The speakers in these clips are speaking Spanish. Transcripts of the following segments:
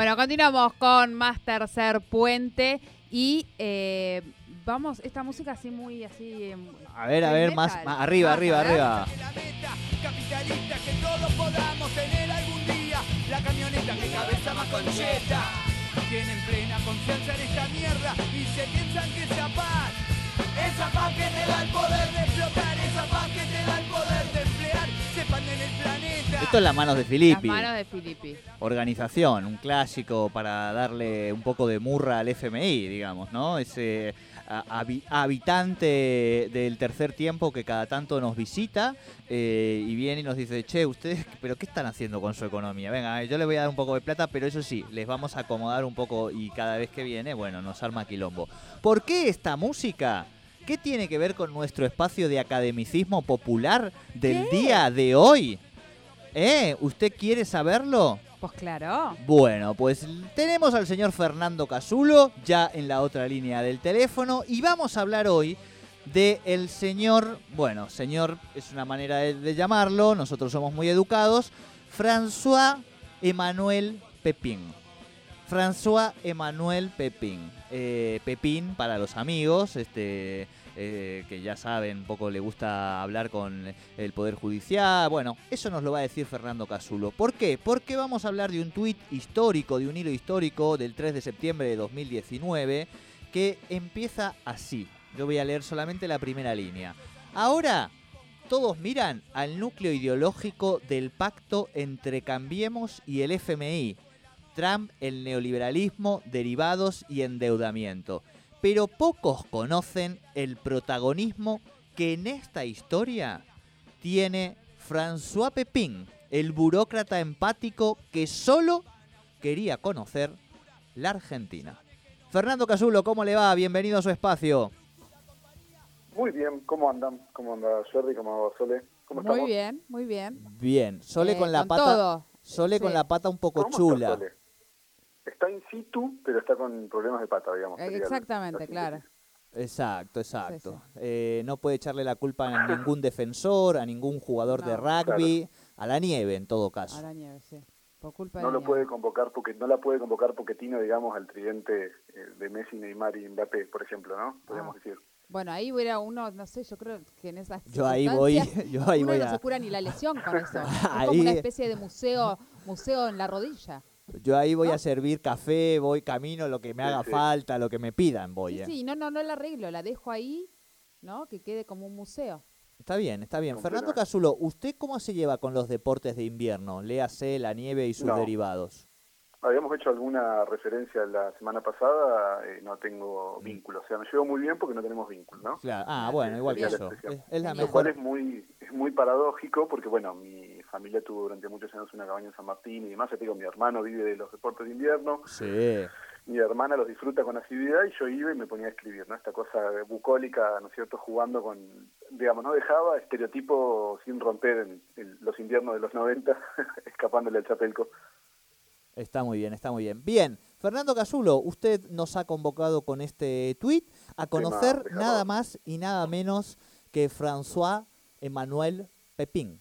Bueno, continuamos con más Tercer Puente y eh, vamos, esta música así muy así... em, A ver, a ver, más, más arriba, Ah, arriba, arriba. la meta capitalista que todos podamos tener algún día. La camioneta que cabeza más concheta. Tienen plena confianza en esta mierda y se piensan que esa paz esa paz que te da el poder de explotar esa paz Esto en las manos de Las Filippi. manos de Filippi. Organización, un clásico para darle un poco de murra al FMI, digamos, ¿no? Ese habitante del tercer tiempo que cada tanto nos visita eh, y viene y nos dice, che, ustedes, pero ¿qué están haciendo con su economía? Venga, yo les voy a dar un poco de plata, pero eso sí, les vamos a acomodar un poco y cada vez que viene, bueno, nos arma quilombo. ¿Por qué esta música? ¿Qué tiene que ver con nuestro espacio de academicismo popular del ¿Qué? día de hoy? ¿Eh? ¿Usted quiere saberlo? Pues claro. Bueno, pues tenemos al señor Fernando Casulo ya en la otra línea del teléfono y vamos a hablar hoy de el señor, bueno, señor es una manera de, de llamarlo, nosotros somos muy educados, François Emmanuel Pepín. François Emmanuel Pepín. Eh, Pepín para los amigos, este eh, que ya saben, poco le gusta hablar con el Poder Judicial. Bueno, eso nos lo va a decir Fernando Casulo. ¿Por qué? Porque vamos a hablar de un tuit histórico, de un hilo histórico del 3 de septiembre de 2019, que empieza así. Yo voy a leer solamente la primera línea. Ahora, todos miran al núcleo ideológico del pacto entre Cambiemos y el FMI. Trump, el neoliberalismo, derivados y endeudamiento. Pero pocos conocen el protagonismo que en esta historia tiene François Pepin, el burócrata empático que solo quería conocer la Argentina. Fernando Casulo, ¿cómo le va? Bienvenido a su espacio. Muy bien, ¿cómo andan? ¿Cómo anda Jordi? ¿Cómo anda Sole? ¿Cómo Muy estamos? bien, muy bien. Bien, Sole Eh, con la con pata, todo. Sole con la pata un poco ¿Cómo chula. está Sole? Está in situ, pero está con problemas de pata, digamos. Eh, Exactamente, la claro. Exacto, exacto. sí. Eh, no puede echarle la culpa a ningún defensor, a ningún jugador de rugby, a la nieve en todo caso. A la nieve, sí. Por culpa No de lo puede convocar porque no la puede convocar Poquetino, digamos, al tridente eh, de Messi, Neymar y Mbappé, por ejemplo, ¿no? Podríamos Ah. decir. Bueno, ahí hubiera uno, no sé, yo creo que en esas Yo ahí voy, yo ahí uno voy no a, se cura ni la lesión con eso. Es como una especie de museo, museo en la rodilla. Yo ahí voy ¿no? a servir café, voy camino, lo que me haga sí. falta, lo que me pidan, voy. Sí, eh. sí, no, no, no la arreglo, la dejo ahí, ¿no? Que quede como un museo. Está bien, está bien. Fernando. Casulo, ¿usted cómo se lleva con los deportes de invierno? Léase la nieve y sus No. derivados. Habíamos hecho alguna referencia la semana pasada, eh, no tengo vínculo. O sea, me llevo muy bien porque no tenemos vínculo, ¿no? Claro. Ah, bueno, igual que expresión. Es, es la Lo Lo cual mejor. es muy, es muy paradójico porque, bueno, mi familia tuvo durante muchos años una cabaña en San Martín y demás. Te digo, mi hermano vive de los deportes de invierno, Sí. mi hermana los disfruta con asiduidad y yo iba y me ponía a escribir, ¿no? Esta cosa bucólica, ¿no es cierto?, jugando con, digamos, no dejaba estereotipo sin romper en, en los inviernos de los 90, escapándole al chapelco. Está muy bien, está muy bien. Bien, Fernando Casulo, usted nos ha convocado con este tuit a conocer nada más y nada menos que François Emmanuel Pepin.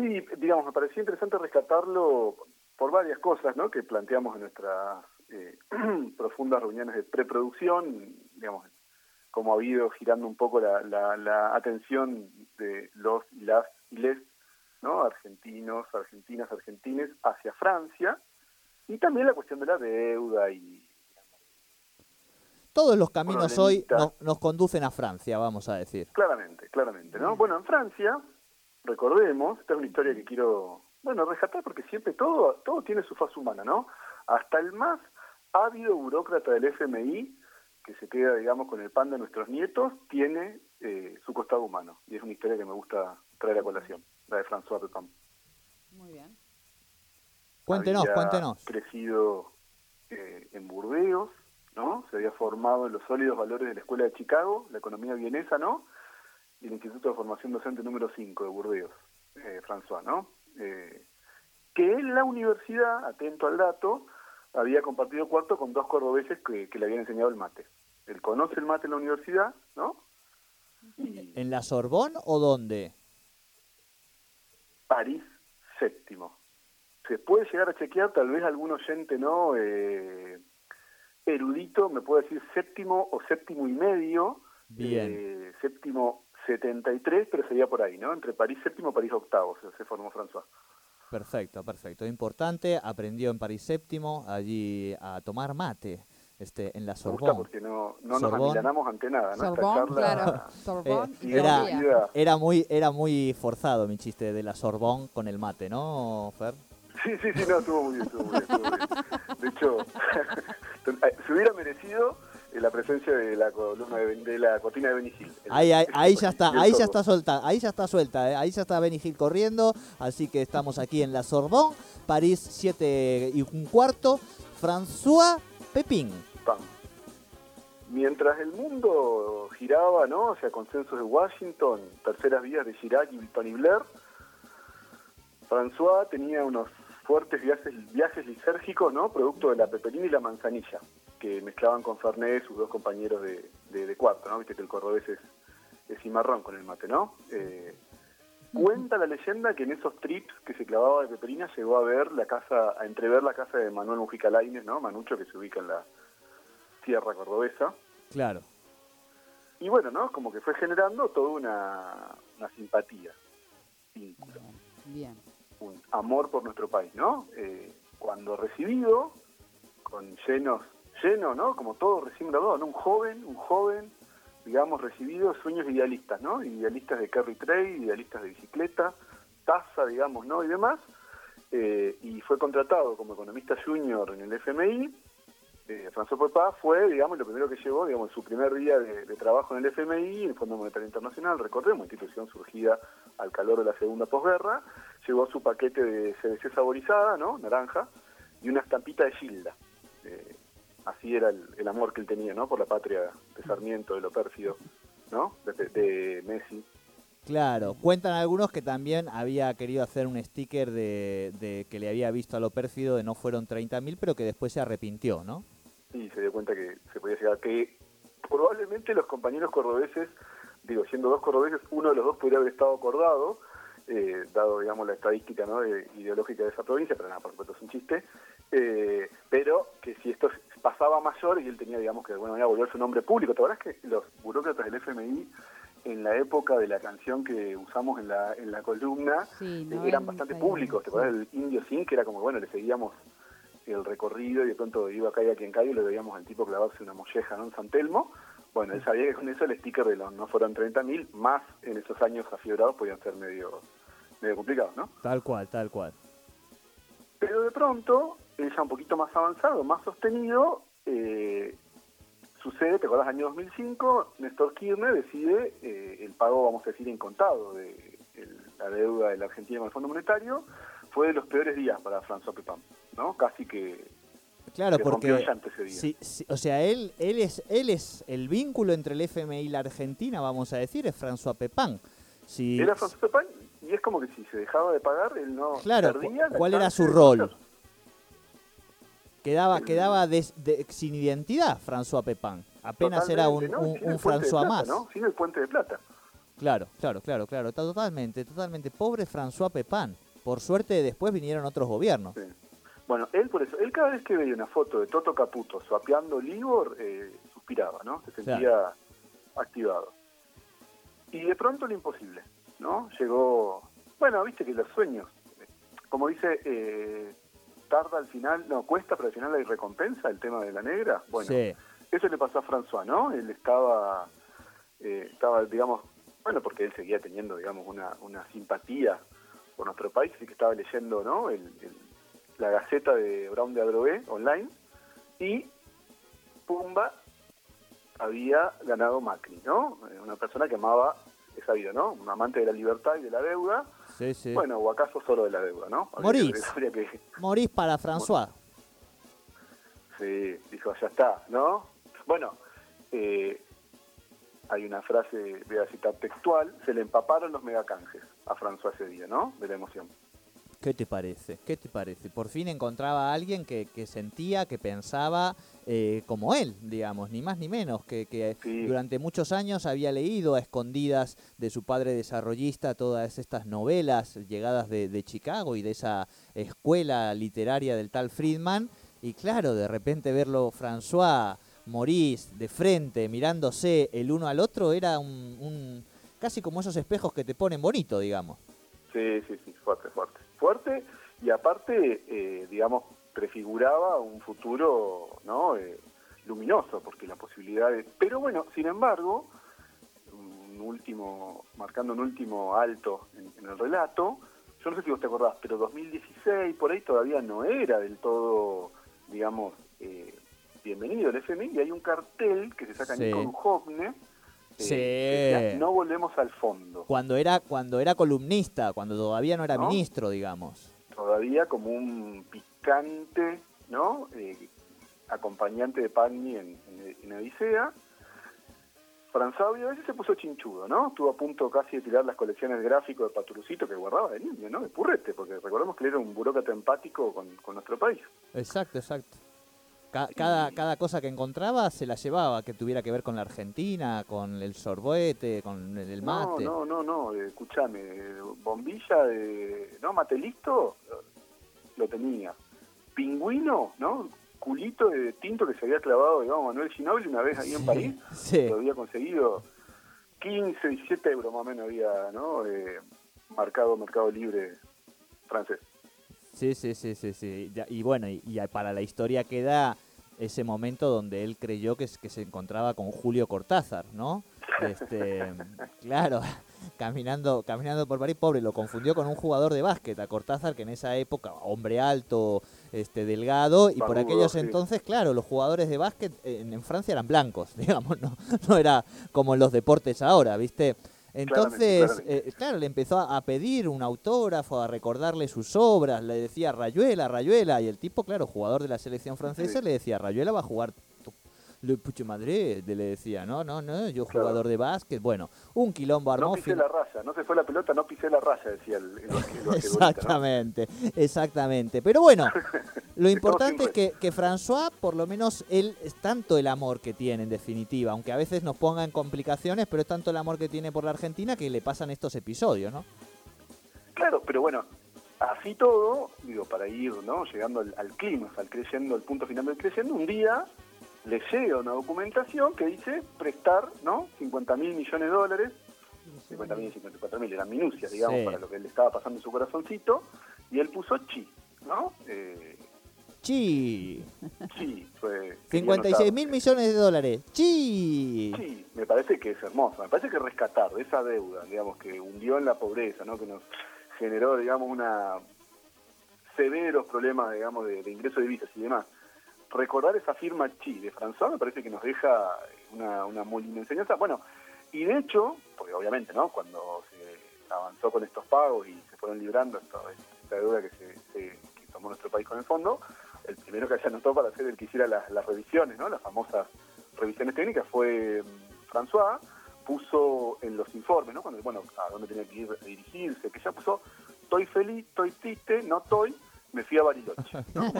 Sí, digamos, me pareció interesante rescatarlo por varias cosas, ¿no?, que planteamos en nuestras eh, profundas reuniones de preproducción, digamos, como ha habido girando un poco la, la, la atención de los y las y les, ¿no?, argentinos, argentinas, argentines hacia Francia, y también la cuestión de la deuda y Todos los caminos hoy nos, nos conducen a Francia, vamos a decir. Claramente, claramente, ¿no? Bueno, en Francia, recordemos, esta es una historia que quiero, bueno, rescatar porque siempre todo, todo tiene su faz humana, ¿no? Hasta el más ávido burócrata del FMI, que se queda, digamos, con el pan de nuestros nietos, tiene eh, su costado humano. Y es una historia que me gusta traer a colación, la de François Pepin. Muy bien. Cuéntenos, Había cuéntenos. crecido eh, en Burdeos, ¿no? Se había formado en los sólidos valores de la Escuela de Chicago, la economía vienesa, ¿no? Y el Instituto de Formación Docente número 5 de Burdeos, eh, François, ¿no? Eh, que en la universidad, atento al dato, había compartido cuarto con dos cordobeses que, que le habían enseñado el mate. Él conoce el mate en la universidad, ¿no? Y ¿En la Sorbón o dónde? París séptimo. se puede llegar a chequear, tal vez algún oyente no eh, erudito me puede decir séptimo o séptimo y medio, Bien. eh, séptimo 73, pero sería por ahí, ¿no? Entre París séptimo y París octavo se, se formó François. Perfecto, perfecto. Importante, aprendió en París séptimo allí a tomar mate este, en la Sorbonne. porque no, no nos Sorbonne. amilanamos ante nada, ¿no? Charla- claro. Sorbonne Eh, y era-. Era muy, era muy forzado mi chiste de la Sorbonne con el mate, ¿no, Fer? Sí, sí, sí, no, estuvo muy bien, estuvo muy bien. estuvo muy bien. De hecho, se hubiera merecido la presencia de la columna de, de la cortina de Benny Hill. Ahí, ahí, ahí ya está, ahí ya está suelta, ahí ya está suelta, eh, ahí ya está Benny Hill corriendo, así que estamos aquí en la Sorbonne, París 7 y un cuarto, François Pepin. Pam. Mientras el mundo giraba, ¿no? Hacia consensos de Washington, terceras vías de Chirac y Tony Blair, François tenía unos fuertes viajes, viajes lisérgicos, ¿no? Producto de la peperina y la manzanilla, que mezclaban con Fernet sus dos compañeros de, de- de cuarto, ¿no? Viste que el cordobés es, es cimarrón con el mate, ¿no? Eh, cuenta la leyenda que en esos trips que se clavaba de peperina llegó a ver la casa, a entrever la casa de Manuel Mujica Lainez, ¿no? Manucho, que se ubica en la tierra cordobesa. Claro, Y bueno, ¿no? Como que fue generando toda una, una simpatía, vínculo, Bien. un amor por nuestro país, ¿no? Eh, cuando recibido, con llenos, lleno, ¿no? Como todo recién graduado, ¿no? Un joven, un joven, digamos, recibido, sueños idealistas, ¿no? Idealistas de carry trade, idealistas de bicicleta, taza, digamos, ¿no? Y demás. Eh, y fue contratado como economista junior en el FMI. Eh, François Pepá fue, digamos, lo primero que llegó, digamos, su primer día de, trabajo en el FMI, el Fondo Monetario Internacional, recordemos, institución surgida al calor de la segunda posguerra, llegó su paquete de CBC saborizada, ¿no? Naranja, y una estampita de Gilda. Eh, así era el, el amor que él tenía, ¿no? Por la patria de Sarmiento, de lo pérfido, ¿no? De, de Messi. claro. Cuentan algunos que también había querido hacer un sticker de, de que le había visto a lo pérfido de no fueron 30.000, pero que después se arrepintió, ¿no? y se dio cuenta que se podía llegar, que probablemente los compañeros cordobeses, digo, siendo dos cordobeses, uno de los dos podría haber estado acordado, eh, dado, digamos, la estadística ¿no? de- ideológica de esa provincia, pero nada, por supuesto es un chiste, eh, pero que si esto pasaba mayor y él tenía, digamos, que de alguna manera volverse un hombre público, ¿te acuerdas que los burócratas del FMI en la época de la canción que usamos en la, en la columna Sí, eh, eran 90 bastante públicos, ¿te acuerdas del Indio Sin? Que era como, bueno, le seguíamos el recorrido y de pronto iba acá y a quien cae y le veíamos al tipo clavarse una molleja ¿no? en San Telmo. Bueno, él sabía que con eso el sticker de los no fueron 30.000, más en esos años afiebrados podían ser medio, medio complicados, ¿no? Tal cual, tal cual. Pero de pronto, ya un poquito más avanzado, más sostenido, eh, sucede, ¿te acuerdas? Año 2005, Néstor Kirchner decide eh, el pago, vamos a decir, en contado de el- la deuda de la Argentina con el Fondo Monetario. Fue de los peores días para François Pepin, ¿no? Casi que Claro, porque ese día. sí, sí, o sea, él, él es, él es el vínculo entre el FMI y la Argentina, vamos a decir, es François Pepin. Si, Era François Pepin y es como que si se dejaba de pagar, él no Claro, perdía ¿cuál era su rol? Quedaba, quedaba des- de- sin identidad François Pepin. Apenas era un, ¿no? un- un François más. ¿no? Sin el puente de plata. Claro, claro, claro, claro. ta- Totalmente, totalmente. Pobre François Pepin. Por suerte después vinieron otros gobiernos. Sí. Bueno, él por eso, él cada vez que veía una foto de Toto Caputo swapeando Libor, eh, suspiraba, ¿no? Se sentía activado. Y de pronto lo imposible, ¿no? Llegó, bueno, viste que los sueños, como dice, eh, tarda al final, no, cuesta, pero al final hay recompensa, el tema de la negra. Bueno, Sí, eso le pasó a François, ¿no? Él estaba, eh, estaba, digamos, bueno, porque él seguía teniendo, digamos, una, una simpatía por nuestro país, así que estaba leyendo, ¿no? El, el- la gaceta de Brown de Adrogué online y Pumba había ganado Macri, ¿no? Eh, Una persona que amaba, es sabido, ¿no? Un amante de la libertad y de la deuda. Sí, sí. Bueno, o acaso solo de la deuda, ¿no? Habría Morís. que, Morís para François. Sí, dijo, ya está, ¿no? Bueno, eh, hay una frase, voy a citar textual, se le empaparon los megacanjes a François ese día, ¿no? De la emoción. ¿Qué te parece? ¿Qué te parece? Por fin encontraba a alguien que, que sentía, que pensaba eh, como él, digamos, ni más ni menos, que, que Sí. durante muchos años había leído a escondidas de su padre desarrollista todas estas novelas llegadas de, de Chicago y de esa escuela literaria del tal Friedman. Y claro, de repente verlo François, Maurice, de frente, mirándose el uno al otro, era un, un- casi como esos espejos que te ponen bonito, digamos. Sí, sí, sí, fuerte, fuerte. Fuerte y aparte, eh, digamos, prefiguraba un futuro, ¿no? Eh, luminoso, porque la posibilidad de... Pero bueno, sin embargo, un último, marcando un último alto en, en el relato, yo no sé si vos te acordás, pero 2016 por ahí todavía no era del todo, digamos, eh, bienvenido el FMI y hay un cartel que se saca Sí. Nico Duhovne, eh, Sí. decía, no volvemos al fondo. Cuando era, cuando era columnista, cuando todavía no era ¿No? ministro, digamos. todavía como un picante, ¿no? Eh, acompañante de Pagni en, en, en Odisea. François a veces se puso chinchudo, ¿no? Estuvo a punto casi de tirar las colecciones gráficos de Paturucito que guardaba de niño, ¿no? De purrete, porque recordemos que él era un burócrata empático con, con nuestro país. Exacto, exacto. Ca- cada, cada cosa que encontraba se la llevaba, que tuviera que ver con la Argentina, con el sorbete, con el el No, mate. no, no, no, eh, escúchame, bombilla de, ¿no? Mate listo, lo tenía. Pingüino, ¿no? Culito de tinto que se había clavado, digamos, Manuel Ginóbili una vez ahí en París. Sí. lo había conseguido 15, 17 euros más o menos había ¿no? Eh, marcado Mercado Libre francés. Sí, sí, sí, sí, sí. Y bueno, y, y para la historia queda ese momento donde él creyó que, que se encontraba con Julio Cortázar, ¿no? Este, claro, caminando, caminando por París, pobre, lo confundió con un jugador de básquet, a Cortázar, que en esa época, hombre alto, este, delgado, y por aquellos sí. entonces, claro, los jugadores de básquet en, en Francia eran blancos, digamos, no, no era como en los deportes ahora, ¿viste? Entonces, claramente. eh, claro, le empezó a pedir un autógrafo, a recordarle sus obras, le decía Rayuela, Rayuela, y el tipo, claro, jugador de la selección francesa, Sí. le decía, Rayuela va a jugar Le Puche Madrid, le decía, no, no, no, yo Claro. jugador de básquet, bueno, un quilombo armó. No pisé la raya, no se fue la pelota, no pisé la raya, decía el, el, el basquetbolista, ¿no? Exactamente, exactamente. Pero bueno, lo importante es que, que François, por lo menos, él es tanto el amor que tiene, en definitiva, aunque a veces nos ponga en complicaciones, pero es tanto el amor que tiene por la Argentina que le pasan estos episodios, ¿no? Claro, pero bueno, así todo, digo, para ir ¿no? llegando al, al clímax, al creyendo, al punto final del creyendo, un día le llega una documentación que dice prestar ¿no? 50 mil millones de dólares, 50 mil y 54 mil, eran minucias, digamos, Sí. para lo que le estaba pasando en su corazoncito, y él puso chi, ¿no? Eh, ¡Chi! chi, fue... 56 mil millones de dólares. ¡Chi! Sí, me parece que es hermoso. Me parece que rescatar de esa deuda, digamos, que hundió en la pobreza, ¿no? Que nos generó, digamos, una severos problemas, digamos, de, de ingreso de divisas y demás. Recordar esa firma Chi de François me parece que nos deja una, una muy linda enseñanza. Bueno, y de hecho, porque obviamente, ¿no? Cuando se avanzó con estos pagos y se fueron librando esto- esta deuda que, se, tomó nuestro país con el fondo, el primero que se anotó para hacer el que hiciera las, las revisiones, ¿no? Las famosas revisiones técnicas fue mm, François, puso en los informes, ¿no? Cuando, bueno, a dónde tenía que ir a dirigirse, que ya puso, estoy feliz, estoy triste, no estoy, me fui a Bariloche. ¿no?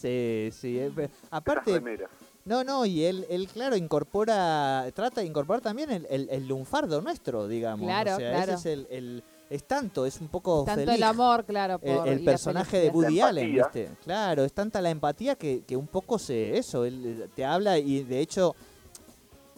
Sí, sí. Aparte, no, no, y él, él, claro, incorpora, trata de incorporar también el, el, el lunfardo nuestro, digamos. Claro, o sea, claro. ese es el, el- es tanto, es un poco Tanto feliz. el amor, claro, por, el, el y la personaje de. Woody Allen. ¿viste? Claro, es tanta la empatía que, que un poco se eso, él eh, te habla y de hecho,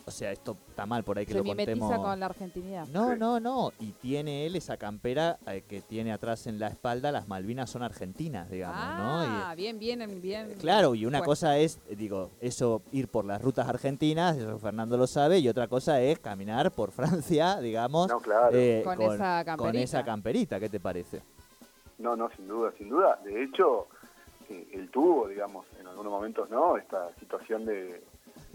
o sea, esto está mal por ahí que Se lo contemos. con la argentinidad. No, no, no, y tiene él esa campera eh, que tiene atrás en la espalda, las Malvinas son argentinas, digamos, ¿no? Y- ah, bien, bien, bien. Claro, y una Bueno. cosa es, digo, eso ir por las rutas argentinas, eso Fernando lo sabe, y otra cosa es caminar por Francia, digamos, No, claro. eh, Con con, esa con camperita. esa camperita, ¿qué te parece? No, no, sin duda, sin duda. De hecho, eh, él tuvo, digamos, en algunos momentos, ¿no? Esta situación de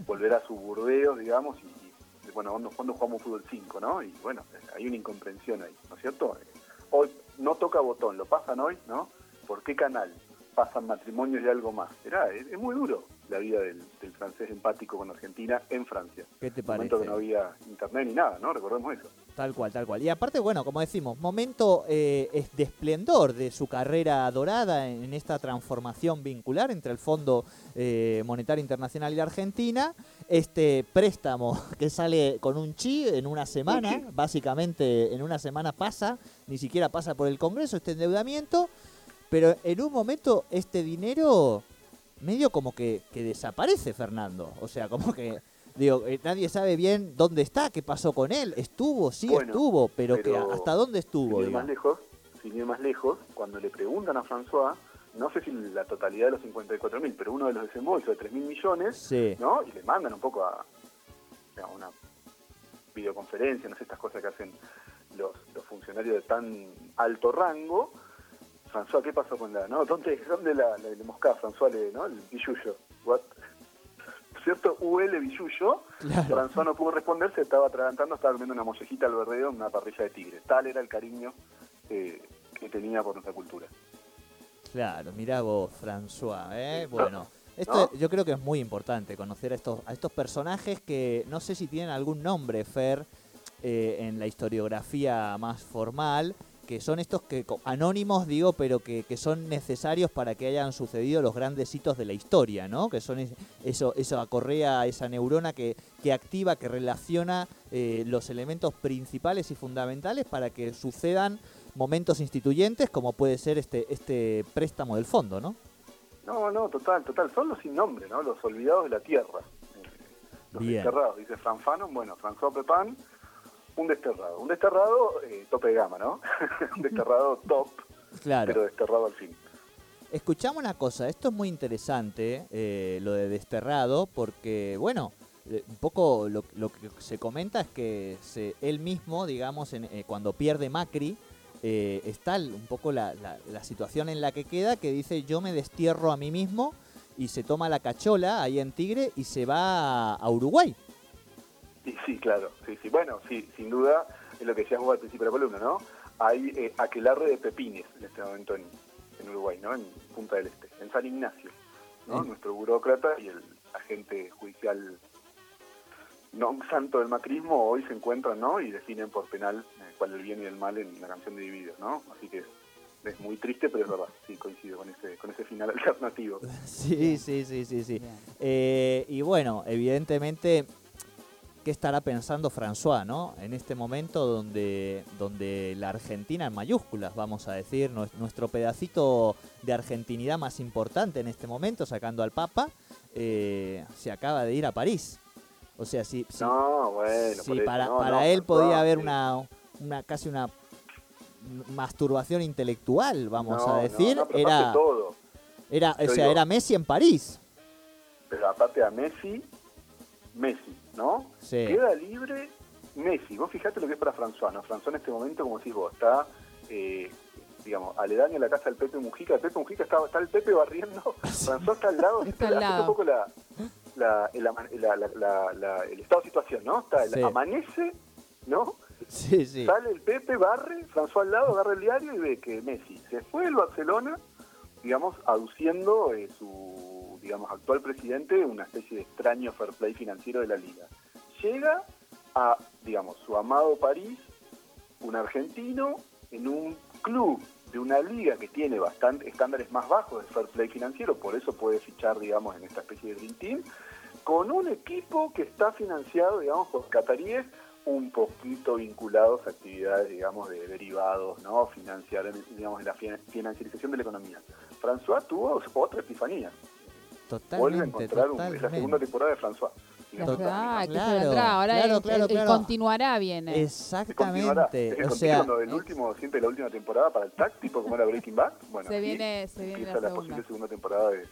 volver a su Burdeos, digamos, y, y, bueno, ¿cuándo, cuándo jugamos fútbol 5, no? Y bueno, hay una incomprensión ahí, ¿no es cierto? Eh, Hoy no toca botón, lo pasan hoy, ¿no? ¿Por qué canal? Pasan matrimonios y algo más. Era, es, es muy duro, la vida del, del francés empático con Argentina en Francia. ¿Qué te Un momento parece? que no había internet ni nada, ¿no? Recordemos eso. Tal cual, tal cual. Y aparte, bueno, como decimos, momento eh, es de esplendor de su carrera dorada en, en esta transformación vincular entre el Fondo eh, Monetario Internacional y la Argentina. Este préstamo que sale con un chi en una semana, básicamente en una semana pasa, ni siquiera pasa por el Congreso este endeudamiento, pero en un momento este dinero medio como que, que desaparece, Fernando. O sea, como que... Digo, eh, nadie sabe bien dónde está, qué pasó con él. Estuvo, sí Bueno, estuvo, pero, que hasta dónde estuvo, sin ir más lejos, sin ir más lejos, cuando le preguntan a François, no sé si la totalidad de los 54 mil, pero uno de los desembolsos de 3 mil millones, Sí, ¿no? Y le mandan un poco a, a una videoconferencia, no sé, estas cosas que hacen los, los funcionarios de tan alto rango. François, ¿qué pasó con la, no? ¿Dónde, dónde la, la, le moscá, François, le, ¿no? El billuyo. What? ¿Cierto? UL billuyo. claro. François no pudo responder, se estaba atragantando, estaba comiendo una mollejita al verdeo en una parrilla de tigre. Tal era el cariño eh, que tenía por nuestra cultura. Claro, mirá vos, François, ¿eh? Bueno, esto yo creo que es muy importante conocer a estos, a estos personajes que no sé si tienen algún nombre, Fer, eh, en la historiografía más formal, que son estos que anónimos, digo, pero que, que son necesarios para que hayan sucedido los grandes hitos de la historia, ¿no? Que son es- eso, esa correa, esa neurona que, que activa, que relaciona eh, los elementos principales y fundamentales para que sucedan momentos instituyentes como puede ser este este préstamo del fondo, ¿no? No, no, total, total. Son los sin nombre, ¿no? Los olvidados de la tierra. Eh, Los Bien. desterrados. Dice Fran Fanon, bueno, François Pepin, un desterrado. Un desterrado eh, tope de gama, ¿no? un desterrado top, Claro. pero desterrado al fin. Escuchamos una cosa, esto es muy interesante, eh, lo de desterrado, porque, bueno, eh, un poco lo, lo que se comenta es que se, él mismo, digamos, en- eh, cuando pierde Macri, eh, está un poco la, la- la situación en la que queda, que dice yo me destierro a mí mismo y se toma la cachola ahí en Tigre y se va a, a Uruguay. Y sí, claro, sí, sí. Bueno, sí, sin duda, es lo que decías vos al principio de la columna, ¿no? Hay eh, aquelarre de pepines en este momento en, en Uruguay, ¿no? En Punta del Este, en San Ignacio, ¿no? Sí. Nuestro burócrata y el agente judicial no santo del macrismo hoy se encuentran, ¿no? Y definen por penal eh, cuál es el bien y el mal en la canción de Divididos, ¿no? Así que es muy triste, pero es verdad, sí, coincido con ese, con ese final alternativo. Sí, sí, sí, sí, sí. Eh, y bueno, evidentemente, ¿qué estará pensando François, no? En este momento donde, donde la Argentina en mayúsculas, vamos a decir, nues- nuestro pedacito de argentinidad más importante en este momento, sacando al Papa, eh, se acaba de ir a París. O sea, si, si- No, bueno, si por eso, para, no, para no, él podía haber una, una casi una masturbación intelectual, vamos a decir, era, todo. era, o sea, digo- era Messi en París. Pero aparte a Messi, Messi, ¿no? Sí. Queda libre Messi. Vos fijate lo que es para François, ¿no? François en este momento, como decís vos, está, eh, digamos, aledaño a la casa del Pepe Mujica. El Pepe Mujica está, está el Pepe barriendo. François está al lado. Está al lado. un poco la, la, el, la- la- estado de situación, ¿no? Está, el Sí. amanece, ¿no? Sí, sí. Sale el Pepe, barre, François al lado, agarra el diario y ve que Messi se fue del Barcelona, digamos, aduciendo eh, su, digamos, actual presidente una especie de extraño fair play financiero de la liga. Llega a, digamos, su amado París, un argentino, en un club de una liga que tiene bastante estándares más bajos de fair play financiero, por eso puede fichar, digamos, en esta especie de Dream Team, con un equipo que está financiado, digamos, por cataríes un poquito vinculados a actividades, digamos, de derivados, ¿no? Financiar, digamos, en la finan- financiarización de la economía. François tuvo otra epifanía. Vuelve a Totalmente, encontrar un- es la segunda totalmente. temporada de François. Que claro. Ahora claro, el, claro, el- el continuará viene. Continuará. Exactamente. Es el O sea, continuo del último, siempre la última temporada para el TAC, tipo como era Breaking Bad. Bueno, se viene, se viene empieza la la, segunda. posible segunda temporada de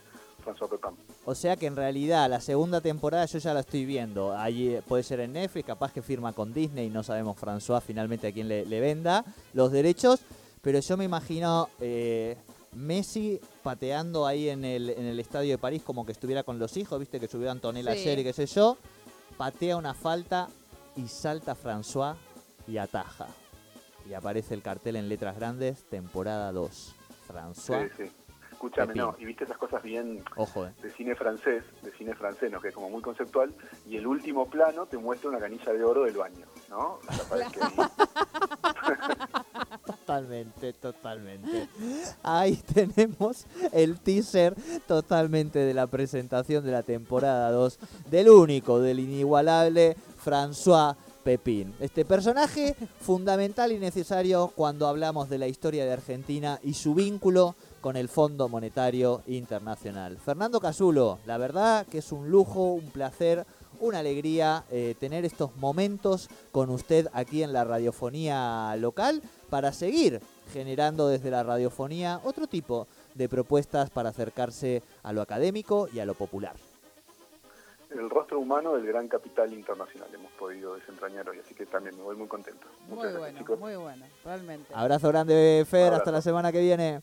François Pepin. o sea que en realidad la segunda temporada yo ya la estoy viendo. Ahí eh, puede ser en Netflix, capaz que firma con Disney, no sabemos François finalmente a quién le, le venda los derechos. Pero yo me imagino eh, Messi pateando ahí en el, en el estadio de París como que estuviera con los hijos, viste que subió Antonella Sí. ayer y qué sé yo. Patea una falta y salta François y ataja. Y aparece el cartel en letras grandes, temporada 2. Sí, François sí. Escúchame, Pepín. no, y viste esas cosas bien Ojo, eh. de cine francés, de cine francés, ¿no? que es como muy conceptual, y el último plano te muestra una canilla de oro del baño, ¿no? O sea, Totalmente, totalmente. Ahí tenemos el teaser totalmente de la presentación de la temporada 2 del único, del inigualable François Pepín. Este personaje fundamental y necesario cuando hablamos de la historia de Argentina y su vínculo con el Fondo Monetario Internacional. Fernando Casulo, la verdad que es un lujo, un placer, una alegría eh, tener estos momentos con usted aquí en la radiofonía local para seguir generando desde la radiofonía otro tipo de propuestas para acercarse a lo académico y a lo popular. el rostro humano del gran capital internacional hemos podido desentrañar hoy, así que también me voy muy contento. Muy Muchas gracias, bueno, chicos. muy bueno, realmente. Abrazo grande, Fer, hasta la semana que viene.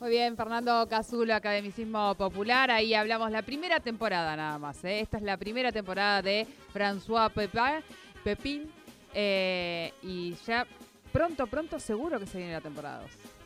Muy bien, Fernando Cazulo, Academicismo Popular. Ahí hablamos la primera temporada nada más. ¿eh? Esta es la primera temporada de François Pepin. Pepín. eh, y ya pronto, pronto seguro que se viene la temporada 2.